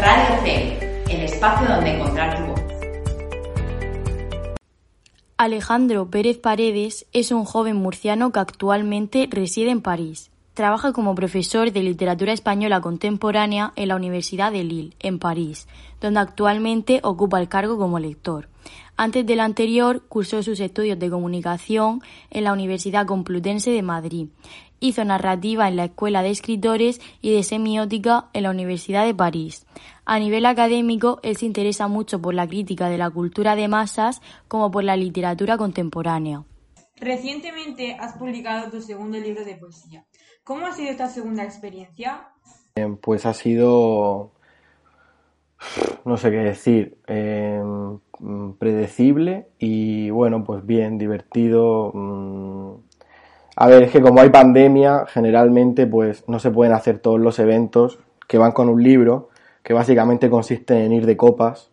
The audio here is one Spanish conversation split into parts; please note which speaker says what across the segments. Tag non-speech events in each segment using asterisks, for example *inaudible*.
Speaker 1: Radio C, el espacio donde encontrar tu voz.
Speaker 2: Alejandro Pérez Paredes es un joven murciano que actualmente reside en París. Trabaja como profesor de literatura española contemporánea en la Universidad de Lille, en París, donde actualmente ocupa el cargo como lector. Antes del anterior, cursó sus estudios de comunicación en la Universidad Complutense de Madrid. Hizo narrativa en la Escuela de Escritores y de Semiótica en la Universidad de París. A nivel académico, él se interesa mucho por la crítica de la cultura de masas como por la literatura contemporánea.
Speaker 3: Recientemente has publicado tu segundo libro de poesía. ¿Cómo ha sido esta segunda experiencia?
Speaker 4: Pues ha sido no sé qué decir, em, predecible y bueno, pues bien, divertido. Mm. A ver, es que como hay pandemia, generalmente pues no se pueden hacer todos los eventos que van con un libro, que básicamente consiste en ir de copas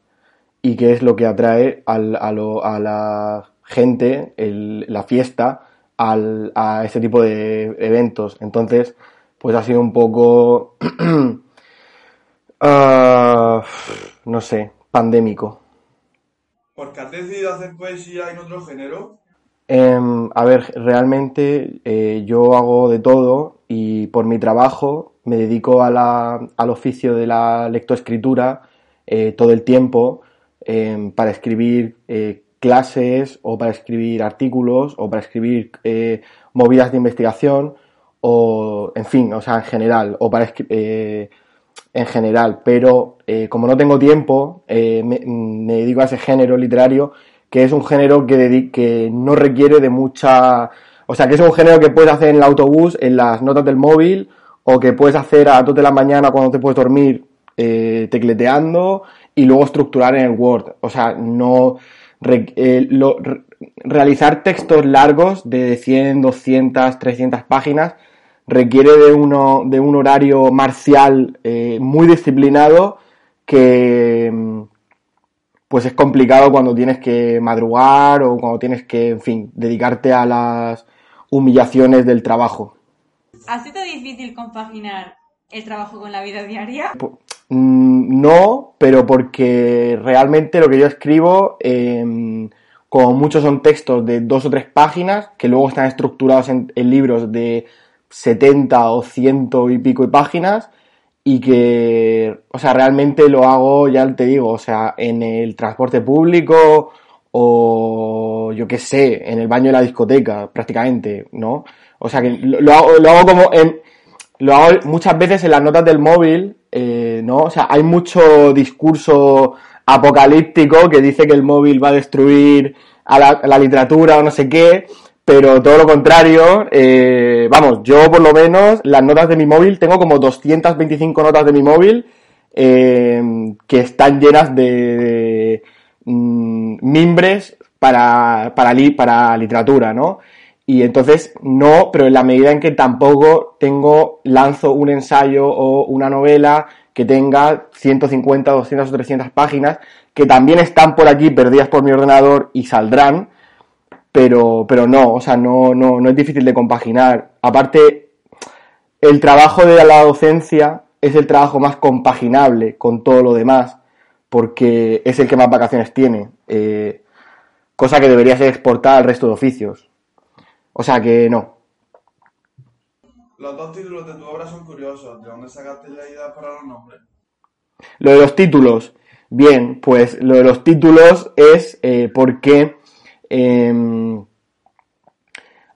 Speaker 4: y que es lo que atrae a, la gente, la fiesta, a ese tipo de eventos. Entonces, pues ha sido un poco... Uh, *clears throat* no sé, pandémico.
Speaker 5: ¿Por qué has decidido hacer poesía en otro género?
Speaker 4: Em, a ver, realmente eh, yo hago de todo y por mi trabajo me dedico a al oficio de la lectoescritura eh, todo el tiempo em, para escribir eh, clases o para escribir artículos o para escribir movidas de investigación o, en fin, o sea, en general, o para escribir en general, pero eh, como no tengo tiempo, eh, me, dedico a ese género literario, que es un género que, que no requiere de mucha... O sea, que es un género que puedes hacer en el autobús, en las notas del móvil, o que puedes hacer a 2 de la mañana cuando te puedes dormir eh, tecleteando y luego estructurar en el Word. O sea, no... realizar textos largos de 100, 200, 300 páginas requiere de, uno, de un horario marcial eh, muy disciplinado que mm, pues es complicado cuando tienes que madrugar o cuando tienes que, en fin, dedicarte a las humillaciones del trabajo.
Speaker 3: ¿Ha sido difícil compaginar el trabajo con la vida diaria?
Speaker 4: Mm, no, pero porque realmente lo que yo escribo, eh, como muchos son textos de dos o tres páginas, que luego están estructurados en libros de 70 o ciento y pico de páginas y que, o sea, realmente lo hago, ya te digo, o sea, en el transporte público o yo qué sé, en el baño de la discoteca, prácticamente, ¿no? O sea que lo, hago, lo hago como en, lo hago muchas veces en las notas del móvil, eh, ¿no? O sea, hay mucho discurso apocalíptico que dice que el móvil va a destruir a la, a la literatura o no sé qué, pero todo lo contrario, eh, vamos, yo por lo menos las notas de mi móvil, tengo como 225 notas de mi móvil eh, que están llenas de, mm, mimbres para, para, para literatura, ¿no? Y entonces no, pero en la medida en que tampoco tengo, lanzo un ensayo o una novela que tenga 150, 200 o 300 páginas, que también están por aquí perdidas por mi ordenador y saldrán, pero, pero no, o sea, no, no, no es difícil de compaginar. Aparte, el trabajo de la docencia es el trabajo más compaginable con todo lo demás, porque es el que más vacaciones tiene, eh, cosa que debería ser exportada al resto de oficios. O sea que no.
Speaker 5: Los dos títulos de tu obra son curiosos. ¿De dónde sacaste la idea para los nombres?
Speaker 4: Lo de los títulos. Bien, pues lo de los títulos es eh, porque Em,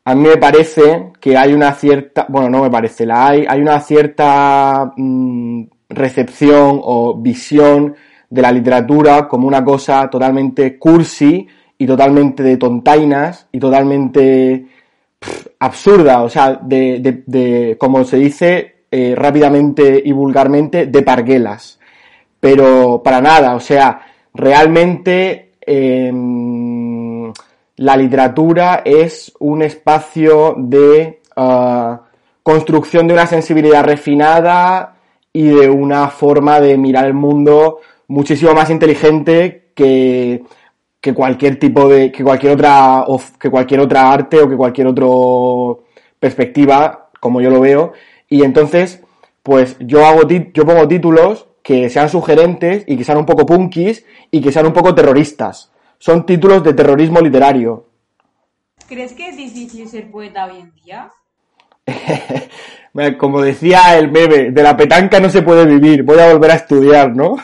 Speaker 4: a mí me parece que hay una cierta, bueno, no me parece, la hay, hay una cierta mm, recepción o visión de la literatura como una cosa totalmente cursi y totalmente de tontainas y totalmente absurda, o sea, de, de, como se dice, eh, rápidamente y vulgarmente, de parguelas. Pero para nada, o sea, realmente em, la literatura es un espacio de ah, construcción de una sensibilidad refinada y de una forma de mirar el mundo muchísimo más inteligente que, que cualquier tipo de, que cualquier otra, que cualquier otra arte o que cualquier otra perspectiva, como yo lo veo. Y entonces, pues yo hago, yo pongo títulos que sean sugerentes y que sean un poco punkis y que sean un poco terroristas. Son títulos de terrorismo literario.
Speaker 3: ¿Crees que es difícil ser poeta hoy en día? *laughs*
Speaker 4: Como decía el bebé, de la petanca no se puede vivir, voy a volver a estudiar, ¿no?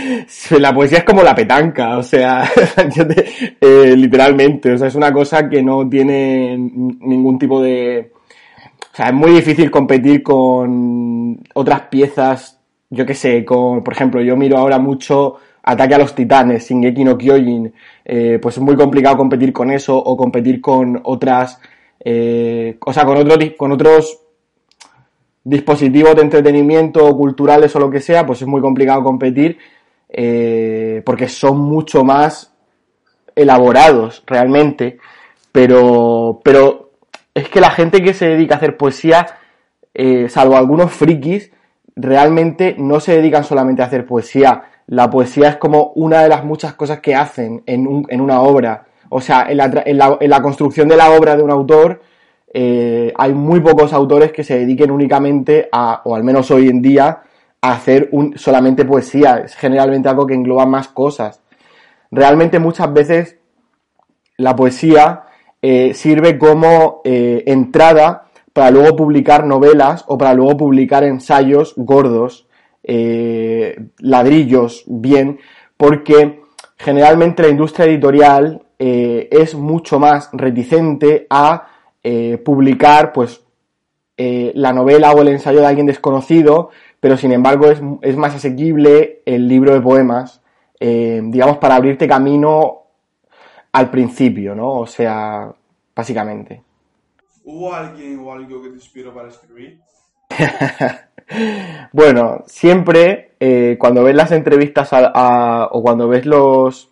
Speaker 4: *laughs* La poesía es como la petanca, o sea, *laughs* eh, literalmente, o sea, es una cosa que no tiene ningún tipo de... O sea, es muy difícil competir con otras piezas, yo qué sé, con, por ejemplo, yo miro ahora mucho Ataque a los Titanes, Shingeki no Kyojin, eh, pues es muy complicado competir con eso o competir con otras, eh, o sea, con, otros con otros dispositivos de entretenimiento culturales o lo que sea, pues es muy complicado competir eh, porque son mucho más elaborados realmente. Pero, pero es que la gente que se dedica a hacer poesía, eh, salvo algunos frikis, realmente no se dedican solamente a hacer poesía. La poesía es como una de las muchas cosas que hacen en, un, en una obra. O sea, en la, en, la, en la construcción de la obra de un autor, eh, hay muy pocos autores que se dediquen únicamente a, o al menos hoy en día, a hacer un, solamente poesía. Es generalmente algo que engloba más cosas. Realmente muchas veces la poesía eh, sirve como eh, entrada para luego publicar novelas o para luego publicar ensayos gordos, ladrillos, bien, porque generalmente la industria editorial es mucho más reticente a eh, publicar pues eh, la novela o el ensayo de alguien desconocido, pero sin embargo es, más asequible el libro de poemas, eh, digamos, para abrirte camino al principio, ¿no? O sea, básicamente.
Speaker 5: ¿Hubo alguien o algo que te inspiró para escribir? *laughs*
Speaker 4: bueno, siempre cuando ves las entrevistas o cuando ves los,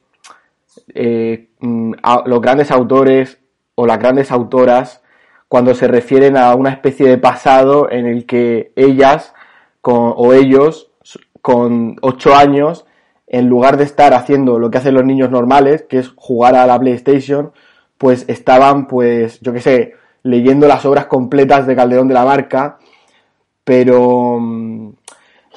Speaker 4: mm, los grandes autores o las grandes autoras, cuando se refieren a una especie de pasado en el que ellas o ellos con 8 años, en lugar de estar haciendo lo que hacen los niños normales, que es jugar a la PlayStation, pues estaban, pues, yo qué sé, leyendo las obras completas de Calderón de la Barca, pero mm,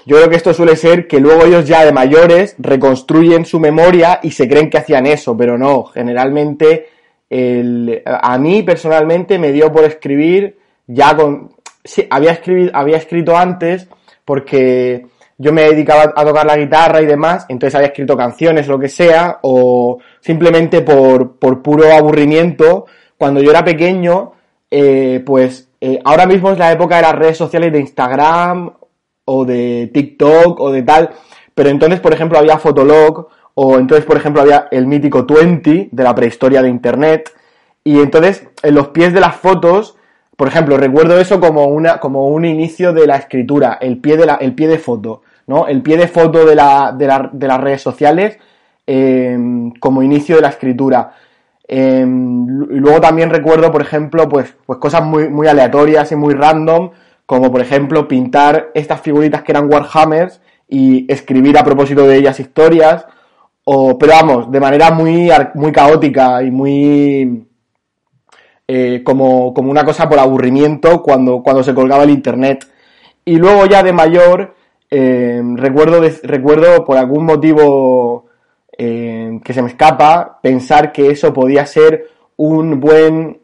Speaker 4: yo creo que esto suele ser que luego ellos ya de mayores reconstruyen su memoria y se creen que hacían eso, pero no, generalmente a mí personalmente me dio por escribir ya con... Sí, había, escribir, había escrito antes porque yo me dedicaba a tocar la guitarra y demás, entonces había escrito canciones, lo que sea, o simplemente por, por puro aburrimiento. Cuando yo era pequeño, eh, pues eh, ahora mismo es la época de las redes sociales de Instagram o de TikTok o de tal, pero entonces, por ejemplo, había Fotolog o entonces, por ejemplo, había el mítico 20 de la prehistoria de Internet. Y entonces, en los pies de las fotos, por ejemplo, recuerdo eso como, una, como un inicio de la escritura, el pie de, la, el pie de foto, ¿no? El pie de foto de, la, de, la, de las redes sociales em, como inicio de la escritura. Em, y luego también recuerdo, por ejemplo, pues, pues cosas muy, muy aleatorias y muy random, como por ejemplo pintar estas figuritas que eran Warhammers y escribir a propósito de ellas historias, o, pero vamos, de manera muy, muy caótica y muy eh, como, como una cosa por aburrimiento cuando, cuando se colgaba el internet. Y luego ya de mayor, eh, recuerdo, recuerdo por algún motivo eh, que se me escapa, pensar que eso podía ser un buen,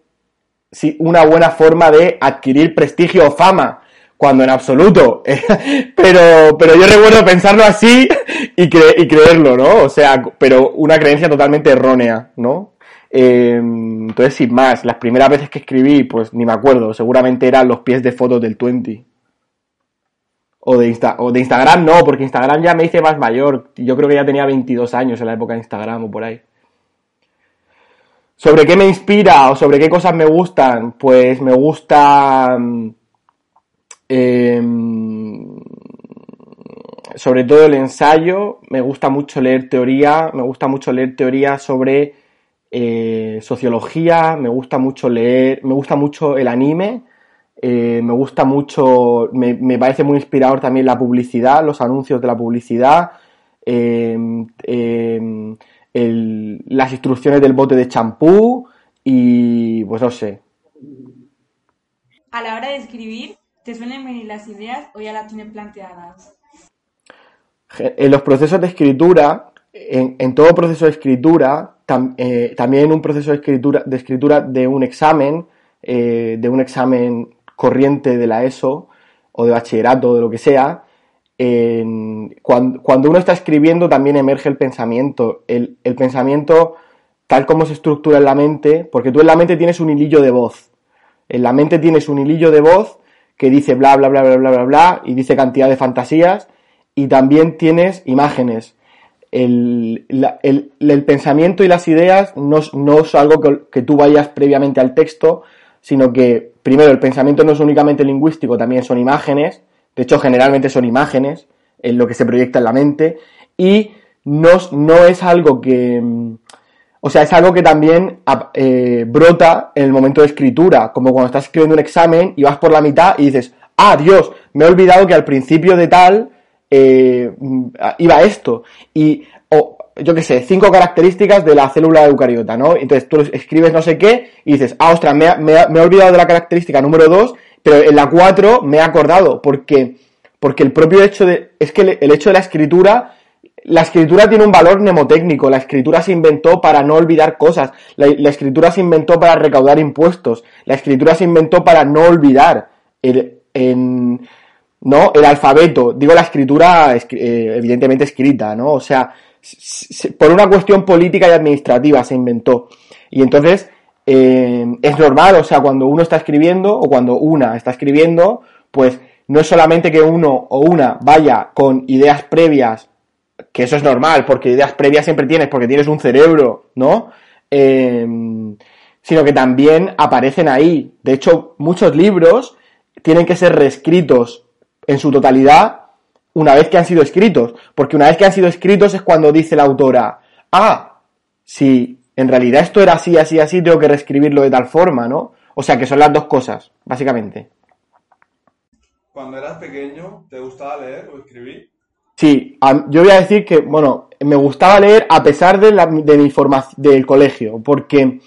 Speaker 4: sí, una buena forma de adquirir prestigio o fama cuando en absoluto. *laughs* pero, pero yo recuerdo pensarlo así y, creerlo, ¿no? O sea, pero una creencia totalmente errónea, ¿no? Em, entonces, sin más, las primeras veces que escribí, pues ni me acuerdo, seguramente eran los pies de fotos del 20. O de, Insta o de Instagram no, porque Instagram ya me hice más mayor. Yo creo que ya tenía 22 años en la época de Instagram o por ahí. ¿Sobre qué me inspira o sobre qué cosas me gustan? Pues me gusta... Mm, em, sobre todo el ensayo, me gusta mucho leer teoría, me gusta mucho leer teoría sobre eh, sociología, me gusta mucho leer, me gusta mucho el anime, eh, me gusta mucho, me, me, parece muy inspirador también la publicidad, los anuncios de la publicidad, em, em, el, las instrucciones del bote de champú y pues no sé.
Speaker 3: A la hora de escribir, ¿te suelen venir las ideas o ya las tienes planteadas?
Speaker 4: En los procesos de escritura, en, en todo proceso de escritura, tam, eh, también en un proceso de escritura, de escritura de un examen, eh, de un examen corriente de la ESO o de bachillerato o de lo que sea, cuando, cuando, uno está escribiendo también emerge el pensamiento. El, pensamiento tal como se estructura en la mente, porque tú en la mente tienes un hilillo de voz. En la mente tienes un hilillo de voz que dice bla, bla, bla, bla, bla, bla, bla, y dice cantidad de fantasías, y también tienes imágenes. El, el, el pensamiento y las ideas no, no es algo que, que tú vayas previamente al texto, sino que primero el pensamiento no es únicamente lingüístico, también son imágenes, de hecho generalmente son imágenes en lo que se proyecta en la mente, y no, no es algo que, o sea, es algo que también eh, brota en el momento de escritura, como cuando estás escribiendo un examen y vas por la mitad y dices, ah, Dios, me he olvidado que al principio de tal eh, iba esto, y, yo qué sé, cinco características de la célula eucariota, ¿no? Entonces tú escribes no sé qué y dices, ah, ostras, me, he olvidado de la característica número dos, pero en la cuatro me he acordado, porque, porque el propio hecho de, es que el hecho de la escritura, la escritura tiene un valor mnemotécnico, la escritura se inventó para no olvidar cosas, la, la escritura se inventó para recaudar impuestos, la escritura se inventó para no olvidar el, en, ¿no? el alfabeto, digo la escritura eh, evidentemente escrita, ¿no? O sea, por una cuestión política y administrativa se inventó. Y entonces eh, es normal, o sea, cuando uno está escribiendo o cuando una está escribiendo, pues no es solamente que uno o una vaya con ideas previas, que eso es normal, porque ideas previas siempre tienes, porque tienes un cerebro, ¿no? Eh, sino que también aparecen ahí. De hecho, muchos libros tienen que ser reescritos en su totalidad una vez que han sido escritos, porque una vez que han sido escritos es cuando dice la autora, ah, si en realidad esto era así, así, así, tengo que reescribirlo de tal forma, ¿no? O sea que son las dos cosas, básicamente.
Speaker 5: Cuando eras pequeño, ¿te gustaba leer o escribir?
Speaker 4: Sí, yo voy a decir que, bueno, me gustaba leer a pesar de, la, de mi formación del colegio, porque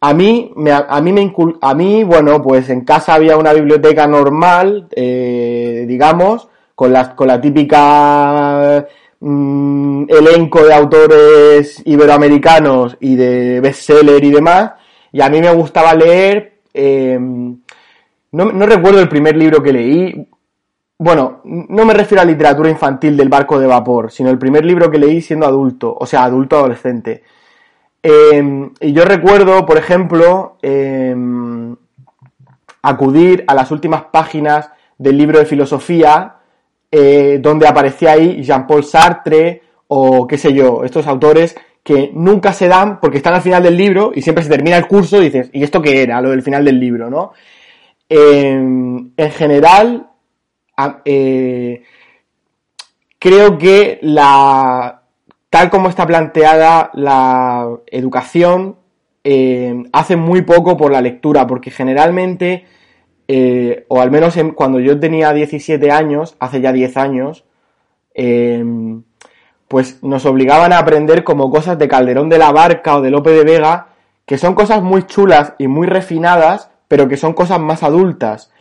Speaker 4: a mí, me, a, mí me incul a mí, bueno, pues en casa había una biblioteca normal, eh, digamos, con la, con la típica mmm, elenco de autores iberoamericanos y de bestseller y demás, y a mí me gustaba leer, eh, no, no recuerdo el primer libro que leí, bueno, no me refiero a literatura infantil del barco de vapor, sino el primer libro que leí siendo adulto, o sea, adulto adolescente. Eh, y yo recuerdo, por ejemplo, eh, acudir a las últimas páginas del libro de filosofía eh, donde aparecía ahí Jean-Paul Sartre o qué sé yo, estos autores que nunca se dan porque están al final del libro y siempre se termina el curso y dices, ¿y esto qué era? Lo del final del libro, ¿no? Eh, en general, eh, creo que la tal como está planteada la educación hace muy poco por la lectura porque generalmente eh, o al menos en, cuando yo tenía 17 años, hace ya 10 años, eh, pues nos obligaban a aprender como cosas de Calderón de la Barca o de Lope de Vega, que son cosas muy chulas y muy refinadas, pero que son cosas más adultas.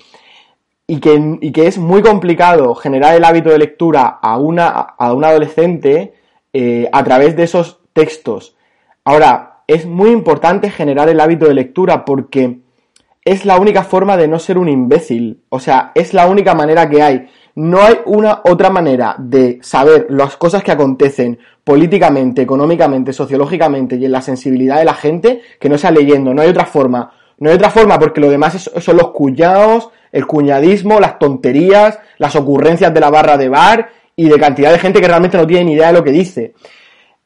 Speaker 4: Y que, y que es muy complicado generar el hábito de lectura a una, a un adolescente eh, a través de esos textos. Ahora, es muy importante generar el hábito de lectura porque es la única forma de no ser un imbécil. O sea, es la única manera que hay. No hay una otra manera de saber las cosas que acontecen políticamente, económicamente, sociológicamente y en la sensibilidad de la gente que no sea leyendo. No hay otra forma. No hay otra forma porque lo demás es, son los cuñados, el cuñadismo, las tonterías, las ocurrencias de la barra de bar y de cantidad de gente que realmente no tiene ni idea de lo que dice.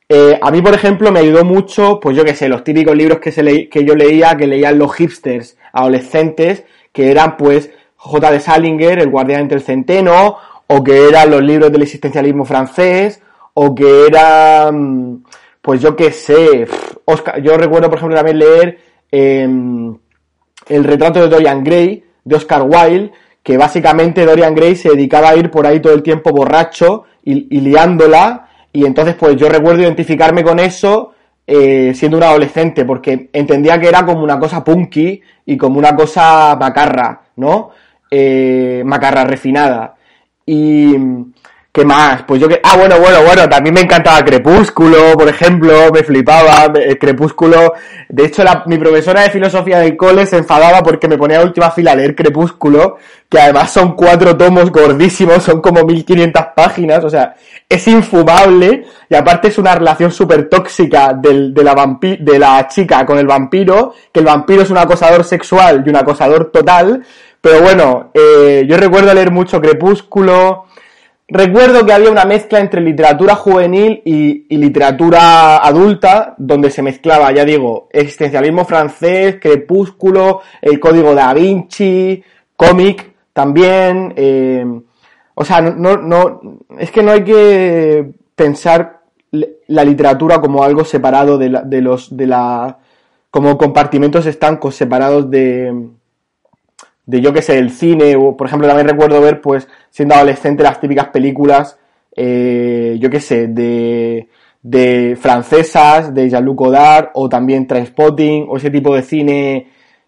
Speaker 4: Eh, a mí, por ejemplo, me ayudó mucho, pues yo qué sé, los típicos libros que, se que yo leía, que leían los hipsters adolescentes, que eran pues J. de Salinger, El guardián entre el centeno, o que eran los libros del existencialismo francés, o que eran, pues yo qué sé, Oscar, yo recuerdo por ejemplo también leer em, El retrato de Dorian Gray, de Oscar Wilde, que básicamente Dorian Gray se dedicaba a ir por ahí todo el tiempo borracho y, liándola, y entonces pues yo recuerdo identificarme con eso eh, siendo un adolescente, porque entendía que era como una cosa punky y como una cosa macarra, ¿no? Eh, macarra refinada. Y, ¿Qué más? Pues yo que... Ah, bueno, bueno, bueno, también me encantaba Crepúsculo, por ejemplo, me flipaba Crepúsculo. De hecho, la, mi profesora de filosofía del cole se enfadaba porque me ponía a última fila a leer Crepúsculo, que además son cuatro tomos gordísimos, son como 1500 páginas, o sea, es infumable, y aparte es una relación súper tóxica de, la de la chica con el vampiro, que el vampiro es un acosador sexual y un acosador total, pero bueno, eh, yo recuerdo leer mucho Crepúsculo, Recuerdo que había una mezcla entre literatura juvenil y, literatura adulta, donde se mezclaba, ya digo, existencialismo francés, crepúsculo, el código da Vinci, cómic también. Eh, o sea, no, no, es que no hay que pensar la literatura como algo separado de, de los, de la, como compartimentos estancos separados de, de yo que sé, el cine, o por ejemplo también recuerdo ver, pues, siendo adolescente, las típicas películas, eh, yo que sé, de, de francesas, de Jean-Luc Godard, o también Trainspotting, o ese tipo de cine,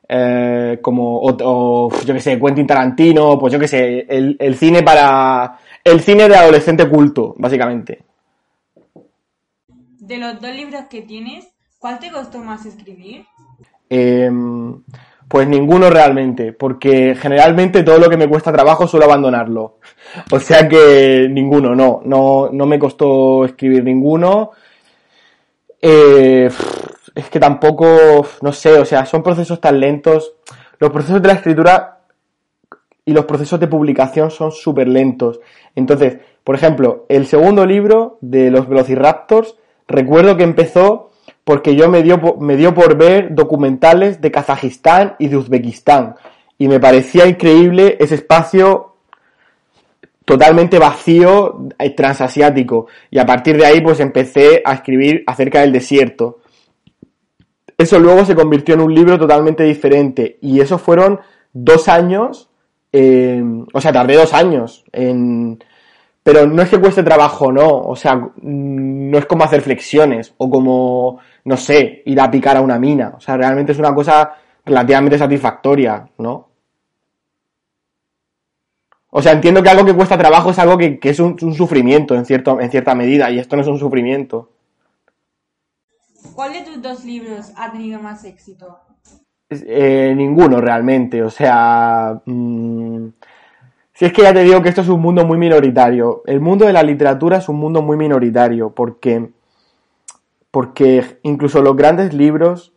Speaker 4: eh, como, o, yo que sé, Quentin Tarantino, pues yo que sé, el, el cine para, el cine de adolescente culto, básicamente.
Speaker 3: De los dos libros que tienes, ¿cuál te costó más escribir?
Speaker 4: Eh, pues ninguno realmente, porque generalmente todo lo que me cuesta trabajo suelo abandonarlo. *laughs* O sea que ninguno, no, no, no me costó escribir ninguno. Eh, es que tampoco, no sé, o sea, son procesos tan lentos. Los procesos de la escritura y los procesos de publicación son súper lentos. Entonces, por ejemplo, el segundo libro de los Velociraptors, recuerdo que empezó porque yo me dio, me dio por ver documentales de Kazajistán y de Uzbekistán. Y me parecía increíble ese espacio totalmente vacío, eh, transasiático. Y a partir de ahí pues empecé a escribir acerca del desierto. Eso luego se convirtió en un libro totalmente diferente. Y eso fueron dos años, o sea, tardé dos años en... Pero no es que cueste trabajo, no. O sea, no es como hacer flexiones o como no sé, ir a picar a una mina. O sea, realmente es una cosa relativamente satisfactoria, ¿no? O sea, entiendo que algo que cuesta trabajo es algo que, es un, sufrimiento en, cierto, en cierta medida, y esto no es un sufrimiento.
Speaker 3: ¿Cuál de tus dos libros ha tenido más éxito?
Speaker 4: Eh, ninguno realmente, o sea... Mm, si es que ya te digo que esto es un mundo muy minoritario. El mundo de la literatura es un mundo muy minoritario, porque porque incluso los grandes libros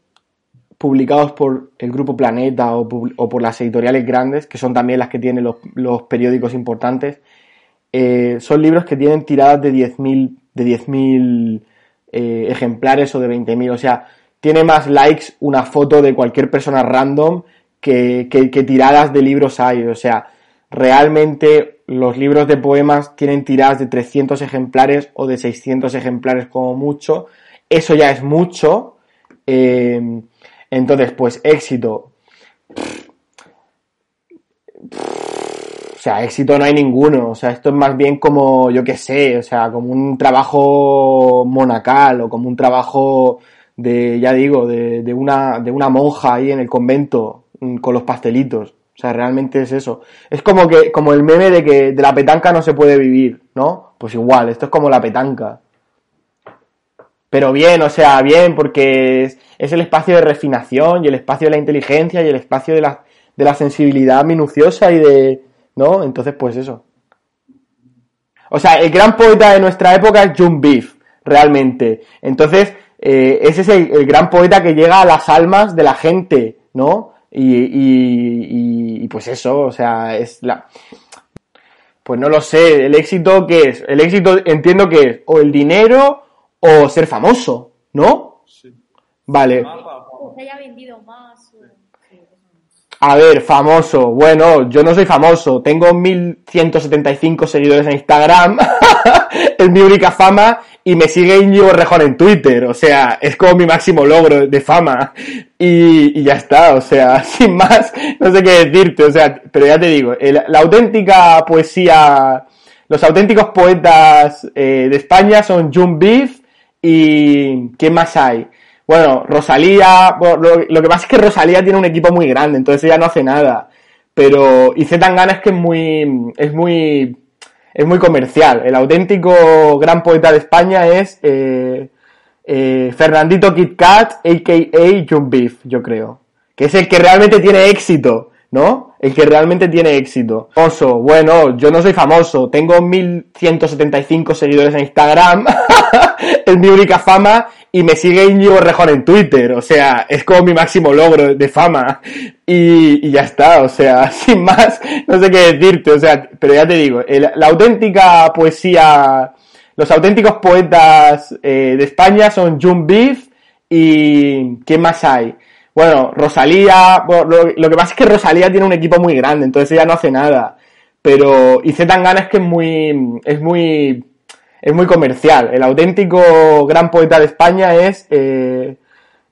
Speaker 4: publicados por el Grupo Planeta o, por las editoriales grandes, que son también las que tienen los, periódicos importantes, eh, son libros que tienen tiradas de 10.000 de eh, ejemplares o de 20.000. O sea, tiene más likes una foto de cualquier persona random que, que, que tiradas de libros hay. O sea, realmente los libros de poemas tienen tiradas de 300 ejemplares o de 600 ejemplares como mucho eso ya es mucho. Eh, entonces, pues éxito. O sea, éxito no hay ninguno. O sea, esto es más bien como, yo qué sé, o sea, como un trabajo monacal o como un trabajo de, ya digo, de, una, de una monja ahí en el convento mm, con los pastelitos. O sea, realmente es eso. Es como que, como el meme de que de la petanca no se puede vivir, ¿no? Pues igual, esto es como la petanca. Pero bien, o sea, bien, porque es, el espacio de refinación y el espacio de la inteligencia y el espacio de la, de la sensibilidad minuciosa y de... ¿No? Entonces, pues eso. O sea, el gran poeta de nuestra época es John Beef, realmente. Entonces, eh, ese es el, gran poeta que llega a las almas de la gente, ¿no? Y, y, y, pues eso, o sea, es la... Pues no lo sé, el éxito que es, el éxito entiendo que es o el dinero o ser famoso, ¿no? Sí. Vale.
Speaker 2: Que haya vendido más.
Speaker 4: A ver, famoso. Bueno, yo no soy famoso. Tengo 1175 seguidores en Instagram. *laughs* es mi única fama. Y me sigue Íñigo Rejón en Twitter. O sea, es como mi máximo logro de fama. Y, ya está. O sea, *laughs* sin más, no sé qué decirte. O sea, pero ya te digo, la auténtica poesía, los auténticos poetas eh, de España son June Beef y ¿qué más hay? Bueno, Rosalía, lo, que pasa es que Rosalía tiene un equipo muy grande, entonces ella no hace nada. Pero y Tangana es que es muy, es muy, es muy comercial. El auténtico gran poeta de España es eh, eh, Fernandito Kit Kat, a.k.a. Jump Beef, yo creo. Que es el que realmente tiene éxito, ¿no? El que realmente tiene éxito. Famoso, bueno, yo no soy famoso, tengo 1175 seguidores en Instagram, *laughs* es mi única fama y me sigue Íñigo Rejón en Twitter, o sea, es como mi máximo logro de fama. Y, ya está, o sea, *laughs* sin más, no sé qué decirte, o sea, pero ya te digo, la auténtica poesía, los auténticos poetas eh, de España son June Beef y ¿qué más hay? Bueno, Rosalía, lo, que pasa es que Rosalía tiene un equipo muy grande, entonces ella no hace nada. Pero, y Tangana es que es muy, es muy es muy comercial. El auténtico gran poeta de España es eh,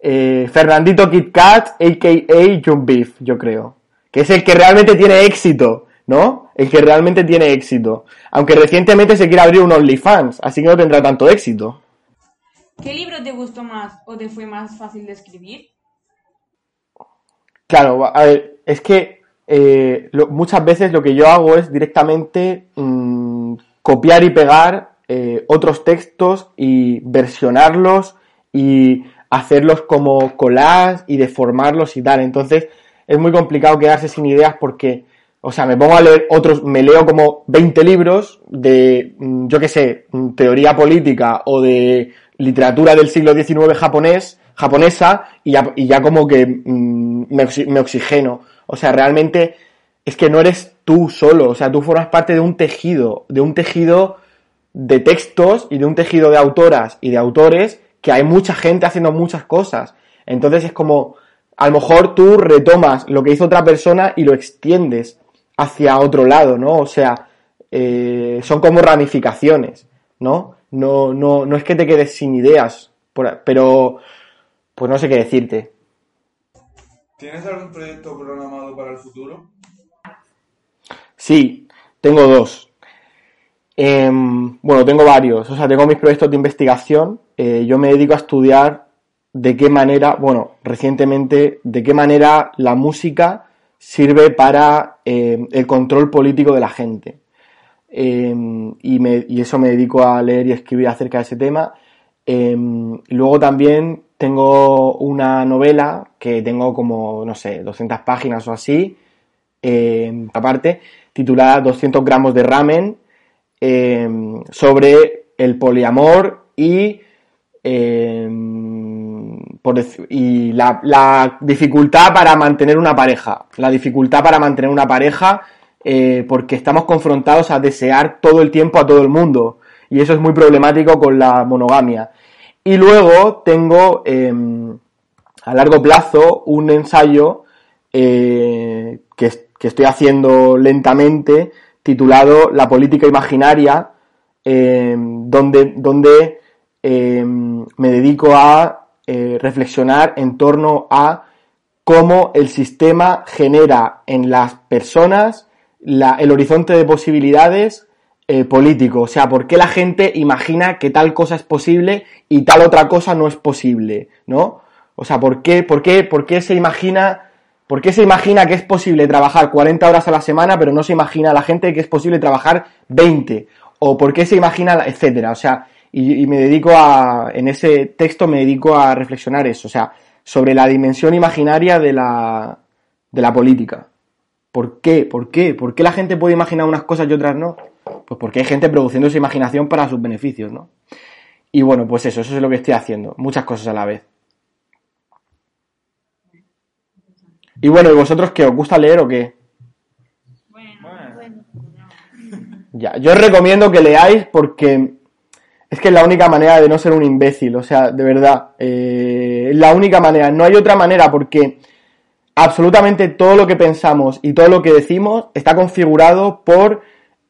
Speaker 4: eh, Fernandito Kit Kat, a.k.a. Jump Beef, yo creo. Que es el que realmente tiene éxito, ¿no? El que realmente tiene éxito. Aunque recientemente se quiere abrir un OnlyFans, así que no tendrá tanto éxito.
Speaker 3: ¿Qué libro te gustó más o te fue más fácil de escribir?
Speaker 4: Claro, a ver, es que eh, muchas veces lo que yo hago es directamente mm, copiar y pegar eh, otros textos y versionarlos y hacerlos como collage y deformarlos y tal. Entonces es muy complicado quedarse sin ideas porque, o sea, me pongo a leer otros, me leo como 20 libros de, mm, yo qué sé, mm, teoría política o de literatura del siglo XIX japonés, japonesa, y ya, y ya como que mm, me, oxigeno. O sea, realmente es que no eres tú solo, o sea, tú formas parte de un tejido, de un tejido de textos y de un tejido de autoras y de autores que hay mucha gente haciendo muchas cosas. Entonces es como, a lo mejor tú retomas lo que hizo otra persona y lo extiendes hacia otro lado, ¿no? O sea, eh, son como ramificaciones, ¿no? No, no, no es que te quedes sin ideas, pero pues no sé qué decirte.
Speaker 5: ¿Tienes algún proyecto programado para el futuro?
Speaker 4: Sí, tengo dos. Em, bueno, tengo varios, o sea, tengo mis proyectos de investigación. Eh, yo me dedico a estudiar de qué manera, bueno, recientemente, de qué manera la música sirve para em, el control político de la gente. Em, y, eso me dedico a leer y escribir acerca de ese tema. luego también tengo una novela que tengo como, no sé, 200 páginas o así, aparte, titulada 200 gramos de ramen, Em, sobre el poliamor y, em, la, dificultad para mantener una pareja. La dificultad para mantener una pareja eh, porque estamos confrontados a desear todo el tiempo a todo el mundo. Y eso es muy problemático con la monogamia. Y luego tengo em, a largo plazo un ensayo eh, que, estoy haciendo lentamente titulado La política imaginaria, eh, donde, donde eh, me dedico a eh, reflexionar en torno a cómo el sistema genera en las personas el horizonte de posibilidades político. O sea, por qué la gente imagina que tal cosa es posible y tal otra cosa no es posible, ¿no? O sea, ¿por qué, por qué, por qué se imagina ¿Por qué se imagina que es posible trabajar 40 horas a la semana, pero no se imagina a la gente que es posible trabajar 20? ¿O por qué se imagina, etcétera? O sea, y, me dedico a, en ese texto me dedico a reflexionar eso, o sea, sobre la dimensión imaginaria de la, de la política. ¿Por qué? ¿Por qué? ¿Por qué la gente puede imaginar unas cosas y otras no? Pues porque hay gente produciendo esa imaginación para sus beneficios, ¿no? Y bueno, pues eso, eso es lo que estoy haciendo, muchas cosas a la vez. Y bueno, ¿y vosotros qué? ¿Os gusta leer o qué? Bueno, Ya, yo os recomiendo que leáis porque es que es la única manera de no ser un imbécil, o sea, de verdad, eh, es la única manera, no hay otra manera porque absolutamente todo lo que pensamos y todo lo que decimos está configurado por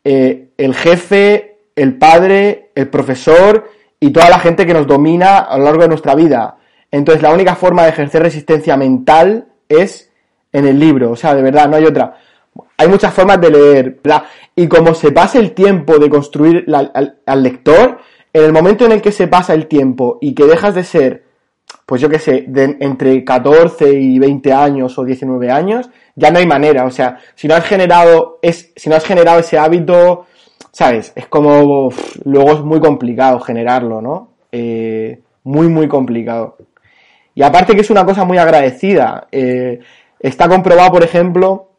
Speaker 4: eh, el jefe, el padre, el profesor y toda la gente que nos domina a lo largo de nuestra vida. Entonces la única forma de ejercer resistencia mental es en el libro, o sea, de verdad, no hay otra. Hay muchas formas de leer. Y como se pasa el tiempo de construir al, lector, en el momento en el que se pasa el tiempo y que dejas de ser, pues yo qué sé, de, entre 14 y 20 años o 19 años, ya no hay manera. O sea, si no has generado, es, si no has generado ese hábito, ¿sabes? Es como, luego es muy complicado generarlo, ¿no? Eh, muy, muy complicado. Y aparte que es una cosa muy agradecida. Eh, está comprobado, por ejemplo,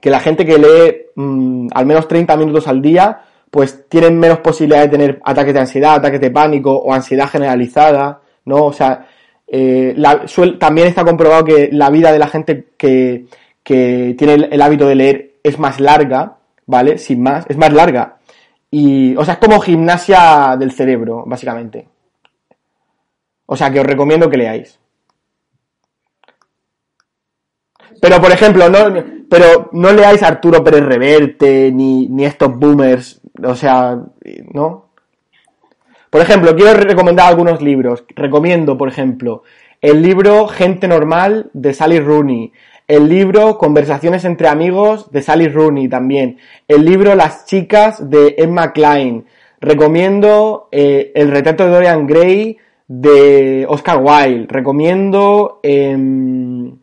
Speaker 4: que la gente que lee mm, al menos 30 minutos al día, pues tienen menos posibilidad de tener ataques de ansiedad, ataques de pánico o ansiedad generalizada, ¿no? O sea, eh, también está comprobado que la vida de la gente que, tiene el, hábito de leer es más larga, ¿vale? Sin más, es más larga. Y, o sea, es como gimnasia del cerebro, básicamente. O sea, que os recomiendo que leáis. Pero, por ejemplo, no, pero no leáis Arturo Pérez Reverte ni, ni estos boomers, o sea, ¿no? Por ejemplo, quiero recomendar algunos libros. Recomiendo, por ejemplo, el libro Gente Normal de Sally Rooney, el libro Conversaciones entre amigos de Sally Rooney también, el libro Las chicas de Emma Klein. Recomiendo eh, El retrato de Dorian Gray de Oscar Wilde. Recomiendo em,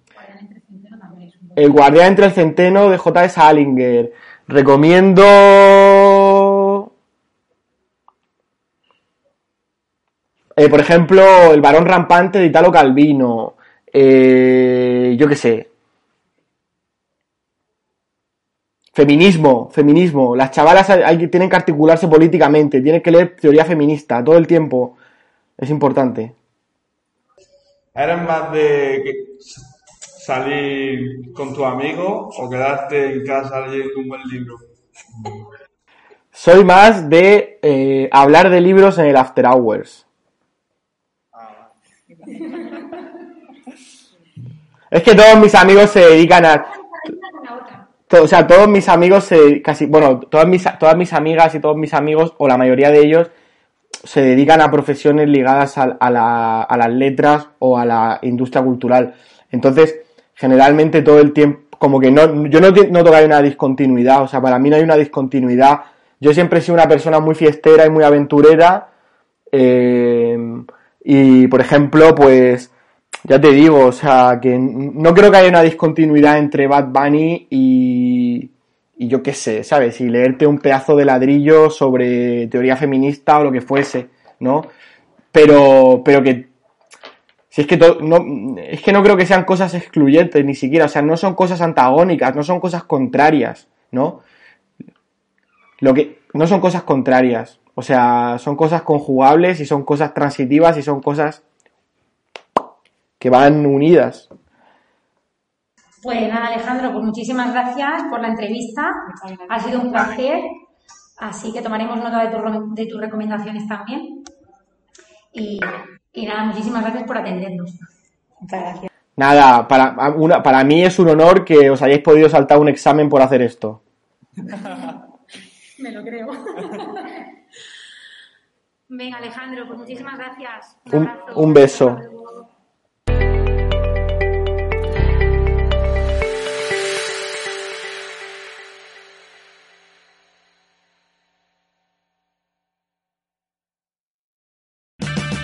Speaker 4: El guardián entre el centeno de J. Salinger. Recomiendo eh, por ejemplo, El varón rampante de Italo Calvino. Eh, yo qué sé. Feminismo, feminismo. Las chavalas hay, tienen que articularse políticamente, tienen que leer teoría feminista todo el tiempo. Es importante.
Speaker 5: ¿Eres más de salir con tu amigo o quedarte en casa leyendo un buen libro?
Speaker 4: Soy más de eh, hablar de libros en el After Hours. Es que todos mis amigos se dedican a... O sea, todos mis amigos se, casi, bueno, todas mis, todas mis amigas y todos mis amigos, o la mayoría de ellos, se dedican a profesiones ligadas a, la, a las letras o a la industria cultural. Entonces, generalmente todo el tiempo, como que no, yo no noto que hay una discontinuidad, o sea, para mí no hay una discontinuidad. Yo siempre he sido una persona muy fiestera y muy aventurera, eh, y por ejemplo, pues, ya te digo, o sea, que no creo que haya una discontinuidad entre Bad Bunny y, y yo qué sé, ¿sabes? Y leerte un pedazo de ladrillo sobre teoría feminista o lo que fuese, ¿no? Pero, pero que si es que no, es que no creo que sean cosas excluyentes ni siquiera, o sea, no son cosas antagónicas, no son cosas contrarias, ¿no? Lo que no son cosas contrarias, o sea, son cosas conjugables y son cosas transitivas y son cosas que van unidas.
Speaker 6: Pues nada, Alejandro, pues muchísimas gracias por la entrevista. Ha sido un placer. Así que tomaremos nota de, tus recomendaciones también. Y, nada, muchísimas gracias por atendernos.
Speaker 3: Muchas gracias.
Speaker 4: Nada, para, una, para mí es un honor que os hayáis podido saltar un examen por hacer esto. *laughs*
Speaker 6: Me lo creo. *laughs* Venga, Alejandro, pues muchísimas gracias.
Speaker 4: Un, un beso.